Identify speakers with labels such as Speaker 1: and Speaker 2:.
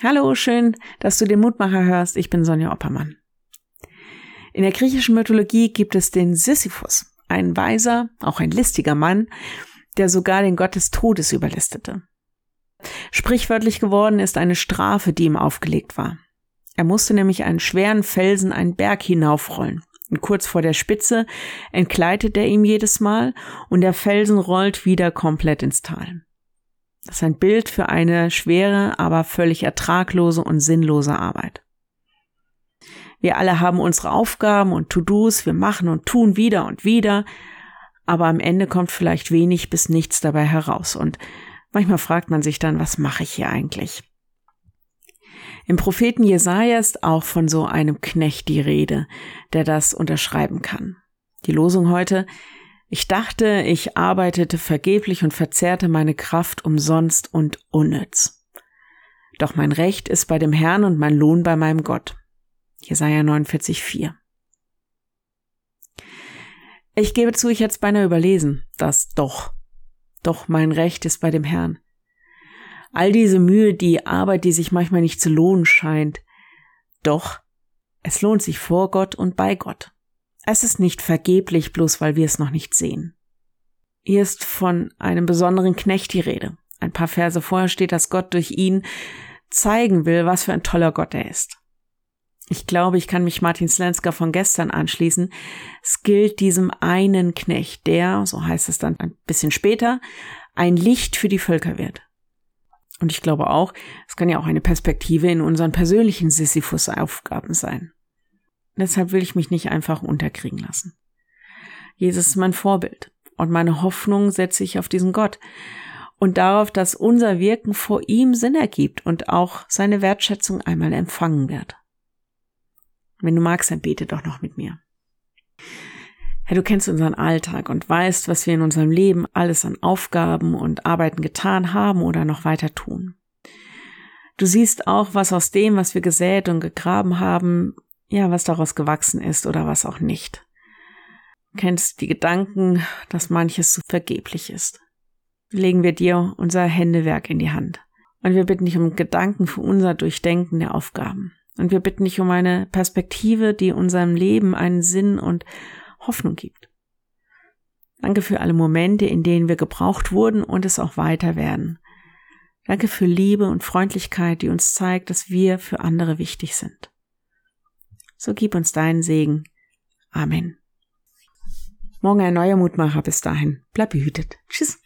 Speaker 1: Hallo, schön, dass du den Mutmacher hörst. Ich bin Sonja Oppermann. In der griechischen Mythologie gibt es den Sisyphus, ein weiser, auch ein listiger Mann, der sogar den Gott des Todes überlistete. Sprichwörtlich geworden ist eine Strafe, die ihm aufgelegt war. Er musste nämlich einen schweren Felsen einen Berg hinaufrollen. Und kurz vor der Spitze entgleitet er ihm jedes Mal und der Felsen rollt wieder komplett ins Tal. Das ist ein Bild für eine schwere, aber völlig ertraglose und sinnlose Arbeit. Wir alle haben unsere Aufgaben und To-Dos, wir machen und tun wieder und wieder, aber am Ende kommt vielleicht wenig bis nichts dabei heraus und manchmal fragt man sich dann, was mache ich hier eigentlich? Im Propheten Jesaja ist auch von so einem Knecht die Rede, der das unterschreiben kann. Die Losung heute, ich dachte, ich arbeitete vergeblich und verzehrte meine Kraft umsonst und unnütz. Doch mein Recht ist bei dem Herrn und mein Lohn bei meinem Gott. Jesaja 49,4. Ich gebe zu, ich hätte es beinahe überlesen, das doch. Doch mein Recht ist bei dem Herrn. All diese Mühe, die Arbeit, die sich manchmal nicht zu lohnen scheint. Doch, es lohnt sich vor Gott und bei Gott. Es ist nicht vergeblich, bloß weil wir es noch nicht sehen. Hier ist von einem besonderen Knecht die Rede. Ein paar Verse vorher steht, dass Gott durch ihn zeigen will, was für ein toller Gott er ist. Ich glaube, ich kann mich Martin Slenska von gestern anschließen. Es gilt diesem einen Knecht, der, so heißt es dann ein bisschen später, ein Licht für die Völker wird. Und ich glaube auch, es kann ja auch eine Perspektive in unseren persönlichen Sisyphus-Aufgaben sein. Deshalb will ich mich nicht einfach unterkriegen lassen. Jesus ist mein Vorbild und meine Hoffnung setze ich auf diesen Gott und darauf, dass unser Wirken vor ihm Sinn ergibt und auch seine Wertschätzung einmal empfangen wird. Wenn du magst, dann bete doch noch mit mir. Herr, du kennst unseren Alltag und weißt, was wir in unserem Leben alles an Aufgaben und Arbeiten getan haben oder noch weiter tun. Du siehst auch, was aus dem, was wir gesät und gegraben haben, ja, was daraus gewachsen ist oder was auch nicht. Du kennst die Gedanken, dass manches zu vergeblich ist. Legen wir dir unser Händewerk in die Hand. Und wir bitten dich um Gedanken für unser Durchdenken der Aufgaben. Und wir bitten dich um eine Perspektive, die unserem Leben einen Sinn und Hoffnung gibt. Danke für alle Momente, in denen wir gebraucht wurden und es auch weiter werden. Danke für Liebe und Freundlichkeit, die uns zeigt, dass wir für andere wichtig sind. So gib uns deinen Segen. Amen. Morgen ein neuer Mutmacher. Bis dahin. Bleib behütet. Tschüss.